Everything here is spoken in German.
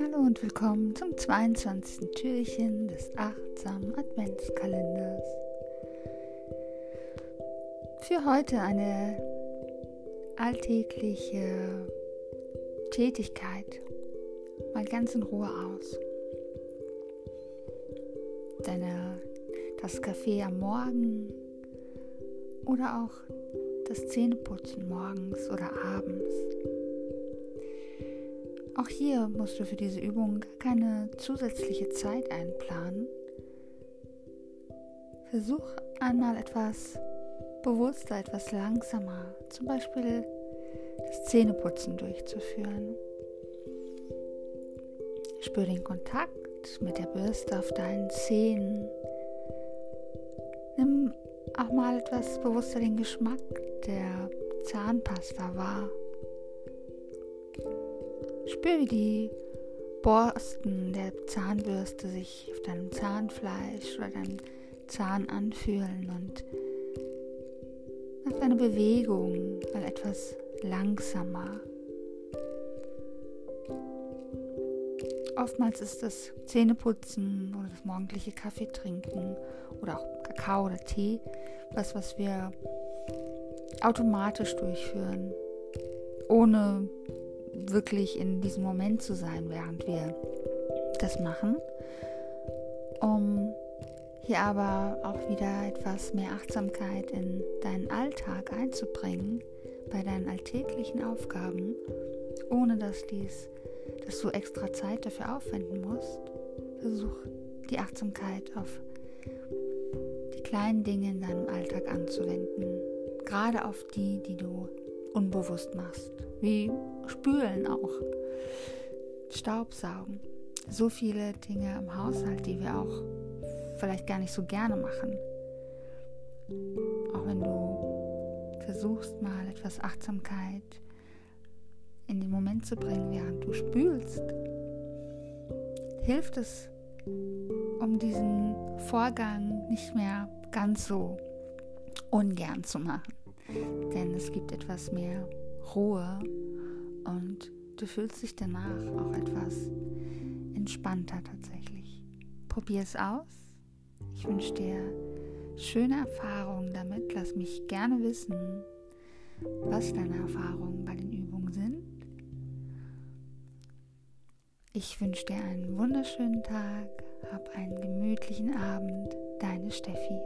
Hallo und willkommen zum 22. Türchen des achtsamen Adventskalenders. Für heute eine alltägliche Tätigkeit mal ganz in Ruhe aus. Deine, das Kaffee am Morgen oder auch das Zähneputzen morgens oder abends. Auch hier musst du für diese Übung keine zusätzliche Zeit einplanen. Versuch einmal etwas bewusster, etwas langsamer, zum Beispiel das Zähneputzen durchzuführen. Spür den Kontakt mit der Bürste auf deinen Zähnen. Auch mal etwas bewusster den Geschmack der Zahnpasta wahr. Spür, wie die Borsten der Zahnbürste sich auf deinem Zahnfleisch oder deinem Zahn anfühlen und mach deine Bewegung mal etwas langsamer. Oftmals ist das Zähneputzen oder das morgendliche Kaffee trinken oder auch Kakao oder Tee was, was wir automatisch durchführen, ohne wirklich in diesem Moment zu sein, während wir das machen. Um hier aber auch wieder etwas mehr Achtsamkeit in deinen Alltag einzubringen, bei deinen alltäglichen Aufgaben, ohne dass dies, dass du extra Zeit dafür aufwenden musst. Versuch die Achtsamkeit auf die kleinen Dinge in deinem Alltag anzuwenden, gerade auf die, die du unbewusst machst, wie Spülen auch, Staubsaugen, so viele Dinge im Haushalt, die wir auch vielleicht gar nicht so gerne machen. Auch wenn du versuchst mal etwas Achtsamkeit in den Moment zu bringen, während du spülst, hilft es, um diesen Vorgang nicht mehr ganz so ungern zu machen. Denn es gibt etwas mehr Ruhe und du fühlst dich danach auch etwas entspannter tatsächlich. Probier es aus ich wünsche dir schöne Erfahrungen damit. Lass mich gerne wissen, was deine Erfahrungen bei den Übungen sind. Ich wünsche dir einen wunderschönen Tag, hab einen gemütlichen Abend. Deine Steffi.